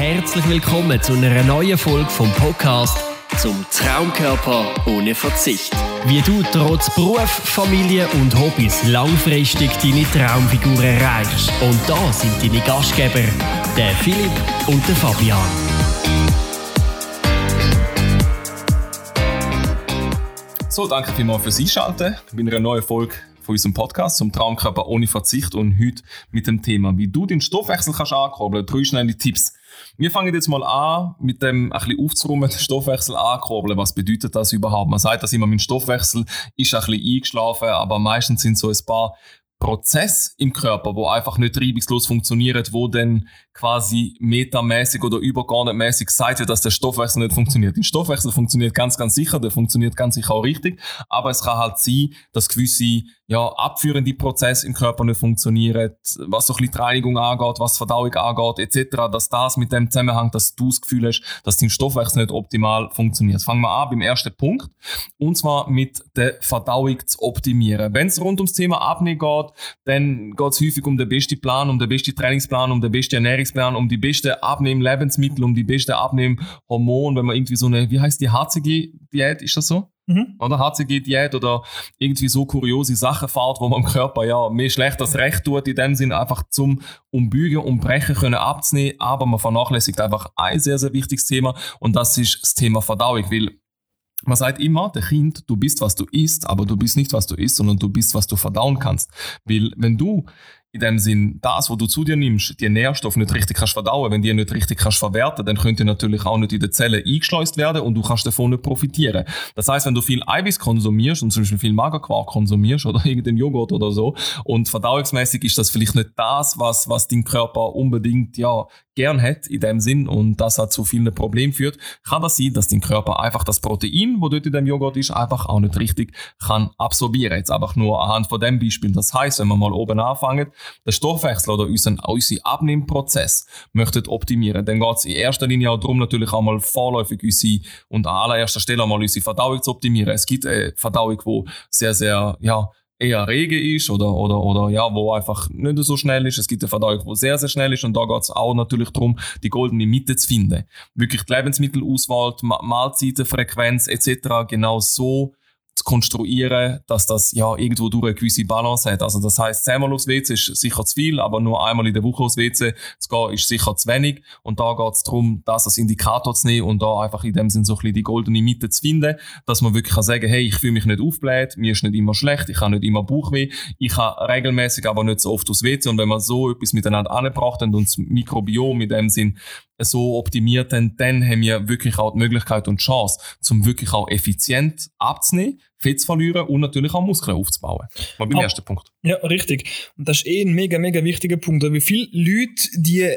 Herzlich willkommen zu einer neuen Folge vom Podcast zum Traumkörper ohne Verzicht. Wie du trotz Beruf, Familie und Hobbys langfristig deine Traumfigur erreichst. Und da sind deine Gastgeber, der Philipp und der Fabian. So, danke vielmals fürs Einschalten bei einer neuen Folge von unserem Podcast zum Traumkörper ohne Verzicht und heute mit dem Thema, wie du den Stoffwechsel kannst ankurbeln. Drei schnelle Tipps. Wir fangen jetzt mal an, mit dem ein bisschen aufzuräumen, den Stoffwechsel ankurbeln. Was bedeutet das überhaupt? Man sagt dass immer, mein Stoffwechsel ist ein bisschen eingeschlafen, aber meistens sind so ein paar Prozess im Körper, wo einfach nicht reibungslos funktioniert, wo dann quasi metamäßig oder übergeordnetmäßig gesagt wird, dass der Stoffwechsel nicht funktioniert. Der Stoffwechsel funktioniert ganz, ganz sicher, der funktioniert ganz sicher auch richtig, aber es kann halt sein, dass gewisse ja, abführende Prozesse im Körper nicht funktionieren, was so ein bisschen die Reinigung angeht, was Verdauung angeht, etc., dass das mit dem zusammenhängt, dass du das Gefühl hast, dass dein Stoffwechsel nicht optimal funktioniert. Fangen wir an beim ersten Punkt, und zwar mit der Verdauung zu optimieren. Wenn es rund ums Thema Abnehmen geht, dann geht es häufig um den besten Plan, um den besten Trainingsplan, um den besten Ernährungsplan, um die besten Abnehmen-Lebensmittel, um die besten Abnehmen-Hormone, wenn man irgendwie so eine, wie heißt die, harzige Diät, ist das so? Mhm. Oder HCG-Diät oder irgendwie so kuriose Sachen fährt, wo man im Körper ja mehr schlecht als recht tut, in dem Sinn einfach zum Umbügen und Brechen können abzunehmen, aber man vernachlässigt einfach ein sehr, sehr wichtiges Thema und das ist das Thema Verdauung, weil man sagt immer, der Kind, du bist, was du isst, aber du bist nicht, was du isst, sondern du bist, was du verdauen kannst. Weil wenn du in dem Sinn, das, was du zu dir nimmst, die Nährstoffe nicht richtig kannst verdauen, wenn die nicht richtig kannst verwerten, dann könnte natürlich auch nicht in die Zelle eingeschleust werden und du kannst davon nicht profitieren. Das heißt, wenn du viel Eiweiß konsumierst und zum Beispiel viel Magerquark konsumierst oder irgendeinen Joghurt oder so und verdauungsmäßig ist das vielleicht nicht das, was, was dein Körper unbedingt, ja, gern hat in dem Sinn und das hat zu vielen Problemen führt, kann das sein, dass dein Körper einfach das Protein, wo dort in dem Joghurt ist, einfach auch nicht richtig kann absorbieren. Jetzt einfach nur anhand von dem Beispiel. Das heißt, wenn wir mal oben anfangen, der Stoffwechsel oder unseren, unseren Abnehmprozess möchten optimieren, dann geht es in erster Linie auch darum, natürlich einmal vorläufig unsere und an allererster Stelle einmal unsere Verdauung zu optimieren. Es gibt eine Verdauung, wo sehr, sehr, ja, eher rege ist oder, oder, oder ja, wo einfach nicht so schnell ist. Es gibt eine Verdauung, wo sehr, sehr schnell ist und da geht es auch natürlich darum, die goldene Mitte zu finden. Wirklich die Lebensmittelauswahl, die Mahlzeitenfrequenz etc. genau so zu konstruieren, dass das ja irgendwo durch eine gewisse Balance hat. Also das heißt, zehnmal aufs WC ist sicher zu viel, aber nur einmal in der Woche aufs WC zu gehen ist sicher zu wenig. Und da geht es darum, das als Indikator zu nehmen und da einfach in dem Sinn so ein bisschen die goldene Mitte zu finden, dass man wirklich kann sagen, hey, ich fühle mich nicht aufbläht, mir ist nicht immer schlecht, ich habe nicht immer Bauchweh, ich habe regelmäßig aber nicht so oft aufs WC. Und wenn man so etwas miteinander angebracht und das Mikrobiom in dem Sinn so optimiert haben, dann haben wir wirklich auch die Möglichkeit und die Chance, zum wirklich auch effizient abzunehmen, Fett zu verlieren und natürlich auch Muskeln aufzubauen. Mal beim ah, ersten Punkt. Ja, richtig. Und das ist eh ein mega, mega wichtiger Punkt. Wie viele Leute, die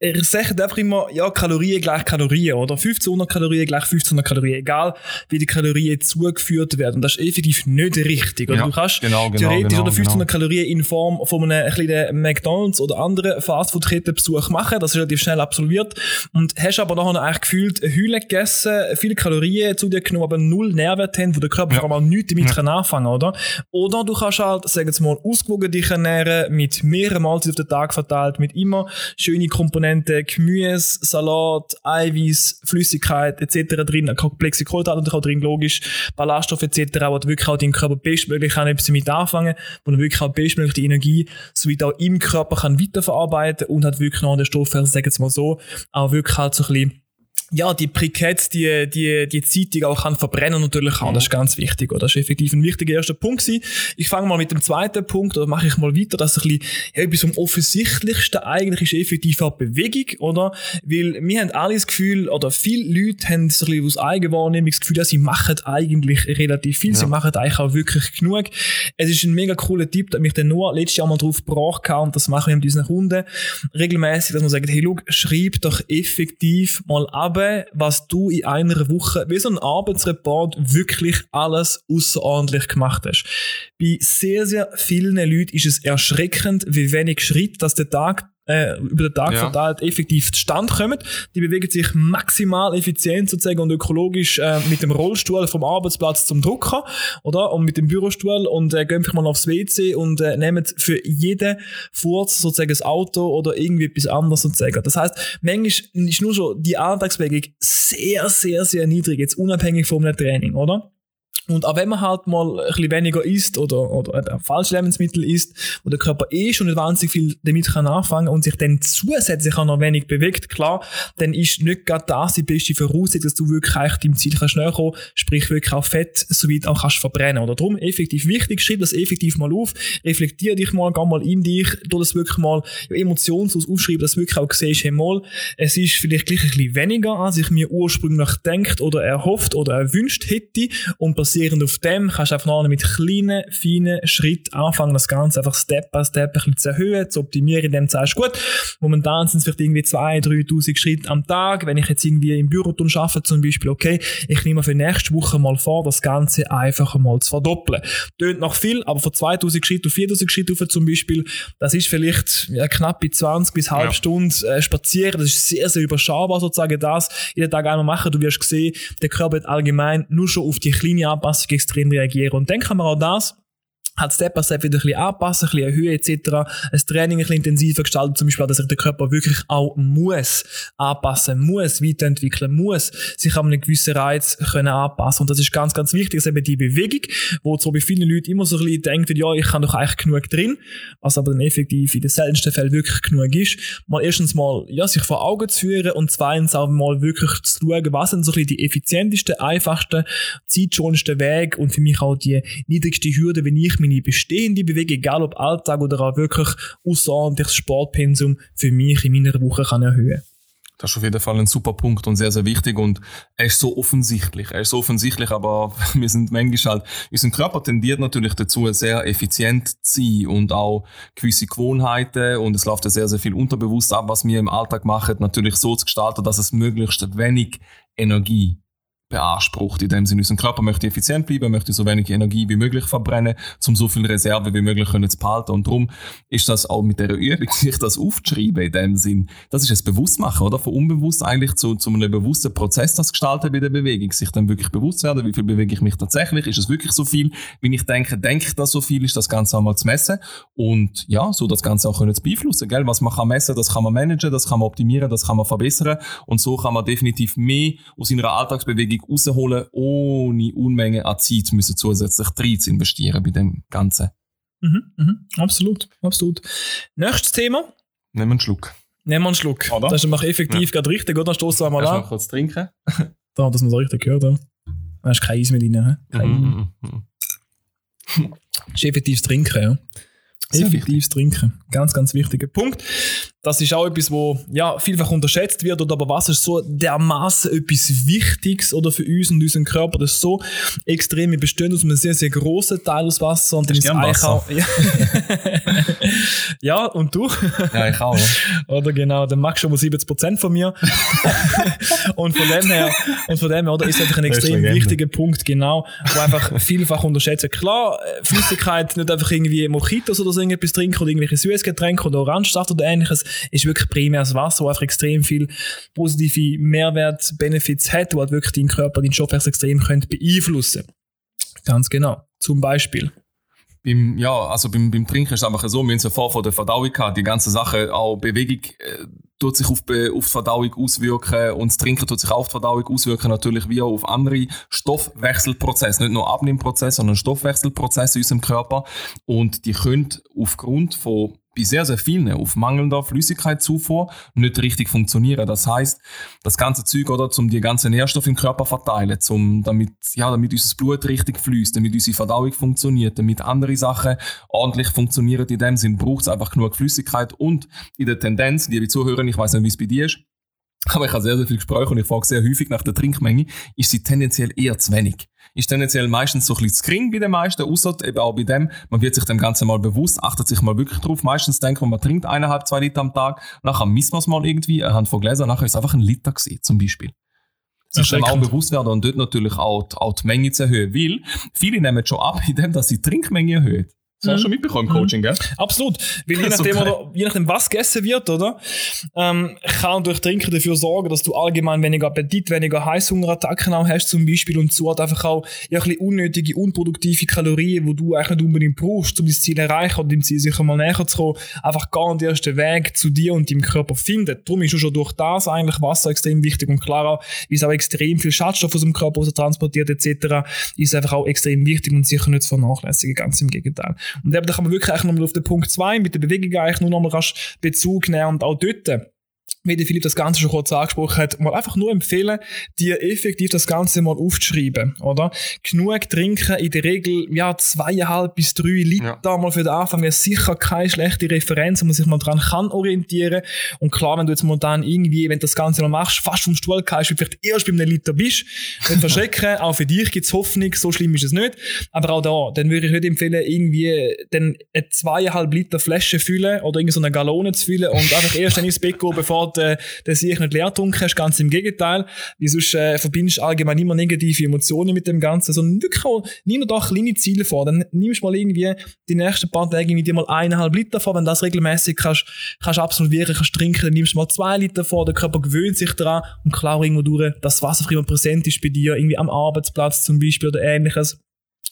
er sagt einfach immer, ja, Kalorien gleich Kalorien, oder? 1500 Kalorien gleich 1500 Kalorien, egal wie die Kalorien zugeführt werden. Und das ist effektiv nicht richtig. Oder? Ja, du kannst genau, genau, theoretisch genau, oder 1500 genau. Kalorien in Form von einem kleinen McDonalds oder anderen Fastfood-Ketten-Besuch machen, das ist relativ schnell absolviert. Und hast aber nachher eigentlich gefühlt eine Hülle gegessen, viele Kalorien zu dir genommen, aber null Nährwert haben, wo der Körper ja. mal nichts damit ja. kann anfangen, oder? Oder du kannst halt, sagen wir mal, ausgewogen dich ernähren, mit mehreren Mahlzeiten auf den Tag verteilt, mit immer schönen Komponenten Komponenten, Gemüse, Salat, Eiweiß, Flüssigkeit etc. drin, komplexe Kohlenhydrate natürlich auch drin, logisch, Ballaststoffe etc., wo du wirklich auch deinen Körper bestmöglich kann etwas damit anfangen, wo du wirklich auch bestmöglich die Energie sowie auch im Körper kann weiterverarbeiten und hat wirklich noch den Stoffwechsel, sagen wir mal so, auch wirklich halt so ein bisschen ja, die Briketts, die, die, die Zeitung auch kann verbrennen natürlich auch. Das ist ganz wichtig, oder? Das ist effektiv ein wichtiger erster Punkt gewesen. Ich fange mal mit dem zweiten Punkt, oder mache ich mal weiter, dass ein bisschen, ja, etwas am offensichtlichsten eigentlich ist effektiv auch Bewegung, oder? Weil wir haben alle das Gefühl, oder viele Leute haben so ein bisschen aus Eigenwahrnehmung das Gefühl, dass sie machen eigentlich relativ viel. Ja. Sie machen eigentlich auch wirklich genug. Es ist ein mega cooler Tipp, da mich der Noah letztes Jahr mal drauf gebracht und das machen wir mit unseren Kunden regelmäßig, dass man sagt, hey, look, schreib doch effektiv mal ab, eben, was du in einer Woche, wie so ein Arbeitsreport, wirklich alles außerordentlich gemacht hast. Bei sehr, sehr vielen Leuten ist es erschreckend, wie wenig Schritt, dass der Tag äh, über den Tag Ja. verteilt effektiv zustande kommen. Die bewegen sich maximal effizient sozusagen und ökologisch äh, mit dem Rollstuhl vom Arbeitsplatz zum Drucker, oder? Und mit dem Bürostuhl und äh, gehen einfach mal aufs WC und äh, nehmen für jeden Furz sozusagen das Auto oder irgendwie etwas anderes sozusagen. Das heißt, manchmal ist nur schon die Alltagsbewegung sehr, sehr, sehr niedrig, jetzt unabhängig vom Training, oder? Und auch wenn man halt mal ein bisschen weniger isst oder, oder eben falsche Lebensmittel isst, wo der Körper eh schon nicht wahnsinnig viel damit kann anfangen und sich dann zusätzlich auch noch wenig bewegt, klar, dann ist nicht gerade das die beste Voraussetzung, dass du wirklich deinem Ziel kannst näher kommen, sprich wirklich auch Fett soweit auch kannst verbrennen. Oder darum effektiv wichtig, schreib das effektiv mal auf, reflektier dich mal, geh mal in dich, tu das wirklich mal emotionslos aufschreiben, dass du wirklich auch siehst, hey mal, es ist vielleicht gleich ein bisschen weniger, als ich mir ursprünglich denkt oder erhofft oder erwünscht hätte und basierend auf dem kannst du einfach noch mit kleinen, feinen Schritten anfangen, das Ganze einfach Step by Step ein bisschen zu erhöhen, zu optimieren, indem du sagst, gut, momentan sind es vielleicht irgendwie 2.000, 3.000 Schritte am Tag, wenn ich jetzt irgendwie im Büro tun arbeite zum Beispiel, okay, ich nehme für nächste Woche mal vor, das Ganze einfach mal zu verdoppeln. Tönt noch viel, aber von 2.000 Schritten auf 4.000 Schritte rauf zum Beispiel, das ist vielleicht ja, knapp bei 20 bis halb Ja. Stunde äh, spazieren, das ist sehr, sehr überschaubar sozusagen das. Jeden Tag einmal machen, du wirst sehen, der Körper wird allgemein nur schon auf die kleine Anpassung extrem reagieren und dann kann man auch das halt Step by Step wieder ein bisschen anpassen, ein bisschen erhöhen etc. Ein Training ein bisschen intensiver gestalten, zum Beispiel, dass sich der Körper wirklich auch muss anpassen, muss weiterentwickeln, muss sich an einen gewissen Reiz können anpassen. Und das ist ganz, ganz wichtig, dass eben die Bewegung, wo so bei vielen Leuten immer so ein bisschen denkt, ja, ich kann doch eigentlich genug drin, was aber dann effektiv in den seltensten Fällen wirklich genug ist, mal erstens mal, ja, sich vor Augen zu führen und zweitens auch mal wirklich zu schauen, was sind so ein bisschen die effizientesten, einfachsten, zeitschonendsten Wege und für mich auch die niedrigste Hürde, wenn ich meine bestehende Bewegung, egal ob Alltag oder auch wirklich außerordentliches Sportpensum, für mich in meiner Woche kann erhöhen. Das ist auf jeden Fall ein super Punkt und sehr, sehr wichtig und er ist so offensichtlich. Er ist so offensichtlich, aber wir sind manchmal halt, unser Körper tendiert natürlich dazu, sehr effizient zu sein und auch gewisse Gewohnheiten und es läuft ja sehr, sehr viel unterbewusst ab, was wir im Alltag machen, natürlich so zu gestalten, dass es möglichst wenig Energie beansprucht. In dem Sinne, unser Körper möchte effizient bleiben, möchte so wenig Energie wie möglich verbrennen, um so viel Reserve wie möglich können zu behalten. Und darum ist das auch mit der Übung, sich das aufzuschreiben in dem Sinn. Das ist ein Bewusstmachen, oder? Von unbewusst eigentlich zu, zu einem bewussten Prozess, das gestalten bei der Bewegung. Sich dann wirklich bewusst werden, wie viel bewege ich mich tatsächlich? Ist es wirklich so viel? Wenn ich denke, denke ich das so viel, ist das Ganze einmal zu messen. Und ja, so das Ganze auch können zu beeinflussen, gell? Was man kann messen, das kann man managen, das kann man optimieren, das kann man verbessern. Und so kann man definitiv mehr aus seiner Alltagsbewegung rausholen, ohne Unmenge an Zeit müssen zusätzlich rein zu investieren bei dem Ganzen. Mhm, mhm, absolut, absolut. Nächstes Thema. Nehmen wir einen Schluck. Nehmen wir einen Schluck. Oder? Das ist nämlich effektiv gerade richtig, oder? Dann stoßen wir mal Erst mal an. kurz trinken. Da, dass man es richtig gehört. Ja. Da ist kein Eis mehr drin. hä? Kein Mhm, mhm, mhm. Das ist effektives Trinken, ja. Sehr Effektives Trinken. Ganz, ganz wichtiger Punkt. Das ist auch etwas, wo ja, vielfach unterschätzt wird, oder aber was ist so dermaßen etwas Wichtiges oder für uns und unseren Körper, das ist so extrem, wir bestehen aus einem sehr, sehr grossen Teil aus Wasser und Ich ist Wasser. auch, ja. ja, und du? Ja, ich auch. Ja. Oder genau, dann magst du schon mal 70% von mir. und von dem her, und von dem her, oder, ist einfach ein Das extrem wichtiger Punkt, genau, wo einfach vielfach unterschätzt wird. Klar, äh, Flüssigkeit, nicht einfach irgendwie Mojitos oder so irgendetwas trinken oder irgendwelche Süßgetränke oder Orangensaft oder ähnliches, ist wirklich primär das Wasser, wo einfach extrem viel positive Mehrwert, Benefits hat, wo halt wirklich deinen Körper, deinen Stoffwechsel extrem könnte beeinflussen. Ganz genau. Zum Beispiel. Beim, ja, also beim, beim Trinken ist es einfach so, wir haben es ja vor von der Verdauung gehabt, die ganze Sache, auch Bewegung äh, tut sich auf, auf die Verdauung auswirken und das Trinken tut sich auch auf die Verdauung auswirken, natürlich wie auch auf andere Stoffwechselprozesse, nicht nur Abnehmprozesse, sondern Stoffwechselprozesse in unserem Körper und die können aufgrund von bei sehr, sehr vielen auf mangelnder Flüssigkeitszufuhr nicht richtig funktionieren. Das heißt, das ganze Zeug, oder, um die ganzen Nährstoffe im Körper verteilen, zum, damit, ja, damit unser Blut richtig fließt, damit unsere Verdauung funktioniert, damit andere Sachen ordentlich funktionieren. In dem Sinn braucht es einfach genug Flüssigkeit und in der Tendenz, liebe Zuhörer, ich weiß nicht, wie es bei dir ist, aber ich habe sehr, sehr viel Gespräche und ich frage sehr häufig nach der Trinkmenge, ist sie tendenziell eher zu wenig. Ist tendenziell meistens so ein bisschen zu gering bei den meisten, außer eben auch bei dem, man wird sich dem Ganzen mal bewusst, achtet sich mal wirklich drauf. Meistens denkt man, man trinkt eineinhalb, zwei Liter am Tag, nachher misst man es mal irgendwie, anhand von Gläsern, nachher ist es einfach ein Liter gewesen, zum Beispiel. Sich dem auch bewusst werden und dort natürlich auch die, auch die Menge zu erhöhen, weil viele nehmen schon ab, indem dass sie die Trinkmenge erhöhen. Das hast du schon mitbekommen im Coaching, gell? Absolut. Weil je nachdem, geil. oder, je nachdem was gegessen wird, oder, ähm, kann durch Trinken dafür sorgen, dass du allgemein weniger Appetit, weniger Heißhungerattacken auch hast zum Beispiel und so hat einfach auch ja, ein bisschen unnötige, unproduktive Kalorien, die du eigentlich nicht unbedingt brauchst, um dein Ziel zu erreichen oder dem Ziel sicher mal näher zu kommen, einfach gar den Weg zu dir und deinem Körper findet. Darum ist schon durch das eigentlich Wasser extrem wichtig und klar auch, weil es auch extrem viel Schadstoff aus dem Körper transportiert etc. ist einfach auch extrem wichtig und sicher nicht zu vernachlässigen, ganz im Gegenteil. Und eben, da kann man wirklich eigentlich nochmal auf den Punkt 2 mit der Bewegung eigentlich nur nochmal Bezug nehmen und auch dort wie der Philipp das Ganze schon kurz angesprochen hat, mal einfach nur empfehlen, dir effektiv das Ganze mal aufzuschreiben, oder? Genug trinken, in der Regel, ja, zweieinhalb bis drei Liter Ja. mal für den Anfang ist sicher keine schlechte Referenz, wo man sich mal dran kann orientieren. Und klar, wenn du jetzt momentan irgendwie, wenn du das Ganze noch machst, fast vom Stuhl kannst, vielleicht erst bei einem Liter bist, nicht verschrecken, auch für dich gibt's Hoffnung, so schlimm ist es nicht. Aber auch da, dann würde ich nicht empfehlen, irgendwie dann eine zweieinhalb Liter Flasche füllen oder irgendwie so eine Gallone zu füllen und einfach erst dann ins Bett gehen, bevor du äh, den sich nicht leer getrunken hast. Ganz im Gegenteil. Weil sonst äh, verbindest du allgemein immer negative Emotionen mit dem Ganzen. Sondern wirklich auch, nimm dir doch kleine Ziele vor. Dann nimmst du mal irgendwie die nächsten paar Tage irgendwie dir mal eineinhalb Liter vor. Wenn du das regelmäßig kannst, kannst absolvieren, kannst trinken, dann nimmst du mal zwei Liter vor. Der Körper gewöhnt sich daran und klar irgendwo durch, dass das Wasser immer präsent ist bei dir, irgendwie am Arbeitsplatz zum Beispiel oder ähnliches.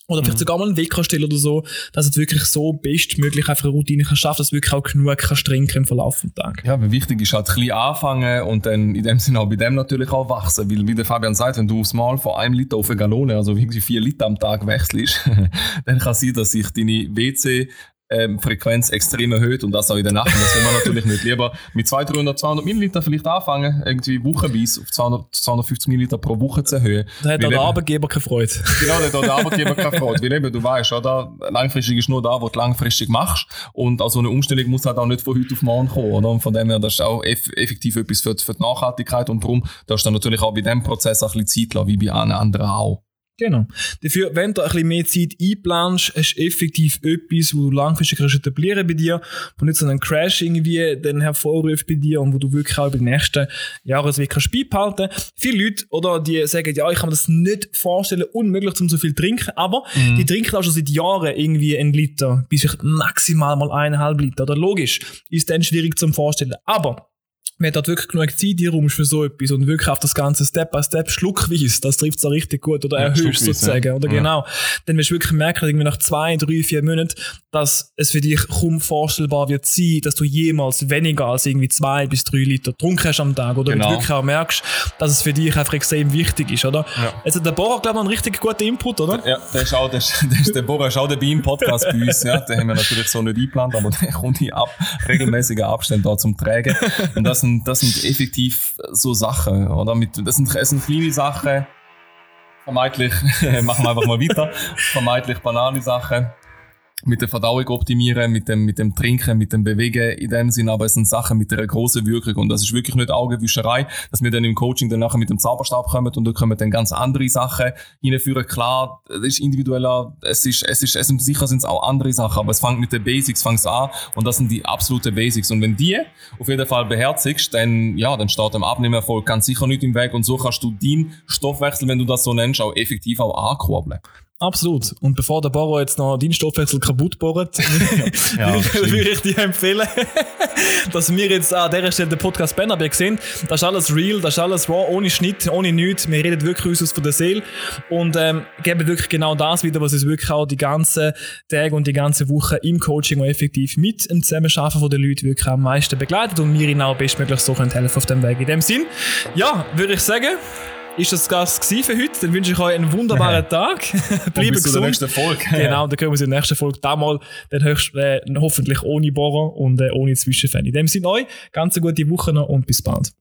Oder vielleicht sogar mal einen Wecker stellen oder so, dass du wirklich so bestmöglich einfach eine Routine kannst schaffen, dass du wirklich auch genug kannst trinken im Verlauf des Tages. Ja, aber wichtig ist halt klein anfangen und dann in dem Sinne auch bei dem natürlich auch wachsen. Weil, wie der Fabian sagt, wenn du aufs Mal von einem Liter auf eine Gallone, also irgendwie vier Liter am Tag wechselst, dann kann es sein, dass sich deine WC ähm, Frequenz extrem erhöht und das auch in der Nacht. Und das will man natürlich nicht. Lieber mit 200, 300, 200 Milliliter vielleicht anfangen, irgendwie wochenweise auf 200, 250 Milliliter pro Woche zu erhöhen. Da hat auch der Arbeitgeber keine Freude. Genau, da hat der Arbeitgeber keine Freude. Weil eben, du weißt, oder? Langfristig ist nur da, wo du langfristig machst. Und so eine Umstellung muss halt auch nicht von heute auf morgen kommen, oder? Und von dem her, das ist auch eff effektiv etwas für, die- für die Nachhaltigkeit. Und darum, da ist dann natürlich auch bei diesem Prozess auch ein bisschen Zeit lassen, wie bei allen anderen auch. Genau. Dafür, wenn du ein bisschen mehr Zeit einplanst, hast du effektiv etwas, wo du langfristig kannst etablieren bei dir, wo nicht so einen Crash irgendwie dann hervorruft bei dir und wo du wirklich auch über die nächsten Jahresweg kannst beibehalten. Viele Leute, oder, die sagen, ja, ich kann mir das nicht vorstellen, unmöglich zum so viel trinken, aber die trinken auch schon seit Jahren irgendwie einen Liter, bis vielleicht maximal mal eineinhalb Liter, oder? Logisch, ist dann schwierig zum Vorstellen. Aber, wenn dort wirklich genug Zeit in Raum ist für so etwas und wirklich auf das Ganze Step by Step schluckweise, das trifft es auch richtig gut oder Ja, erhöhst sozusagen, ja. oder Ja. genau, dann wirst du wirklich merken, irgendwie nach zwei, drei, vier Monaten, dass es für dich kaum vorstellbar wird sein, dass du jemals weniger als irgendwie zwei bis drei Liter getrunken hast am Tag oder Genau. du wirklich auch merkst, dass es für dich einfach extrem wichtig ist, oder? Ja. Jetzt hat der Bohrer, glaube ich, einen richtig guten Input, oder? Ja, der ist auch, der, ist- der, ist, der Bohrer ist auch dabei im Podcast bei uns. Ja, den haben wir natürlich so nicht eingeplant, aber der kommt in ab, regelmäßigen Abständen da zum Tragen. Und das sind, das sind effektiv so Sachen, oder? Das, sind, das sind kleine Sachen, vermeintlich, machen wir einfach mal weiter, vermeintlich banale Sachen. Mit der Verdauung optimieren, mit dem, mit dem Trinken, mit dem Bewegen in dem Sinn, aber es sind Sachen mit einer grossen Wirkung. Und das ist wirklich nicht Augenwischerei, dass wir dann im Coaching dann nachher mit dem Zauberstab kommen und da kommen dann ganz andere Sachen hinführen. Klar, es ist individueller, es ist, es ist, es sind, sicher sind es auch andere Sachen, aber es fängt mit den Basics fängt's an. Und das sind die absoluten Basics. Und wenn die auf jeden Fall beherzigst, dann, ja, dann steht dem Abnehmerfolg ganz sicher nicht im Weg. Und so kannst du deinen Stoffwechsel, wenn du das so nennst, auch effektiv auch ankurbeln. Absolut. Und bevor der Bohrer jetzt noch deinen Stoffwechsel kaputt bohrt, Ja, würde ich dir empfehlen, dass wir jetzt an dieser Stelle den Podcast Bennerberg sehen. Das ist alles real, das ist alles raw, ohne Schnitt, ohne nichts. Wir reden wirklich uns von der Seele und ähm, geben wirklich genau das wieder, was uns wirklich auch die ganzen Tage und die ganze Woche im Coaching auch effektiv mit dem Zusammenarbeiten von den Leuten wirklich am meisten begleitet und wir ihnen auch bestmöglich so können helfen auf dem Weg. In dem Sinn, ja, würde ich sagen, ist das Gast für heute. Dann wünsche ich euch einen wunderbaren Tag. Bleibe bis zu der gesund. nächsten Folge. Genau, dann können wir uns in der nächsten Folge da mal dann höchst, äh, hoffentlich ohne Bohrer und äh, ohne Zwischenfälle. In dem Sinne euch, ganz eine gute Woche noch und bis bald.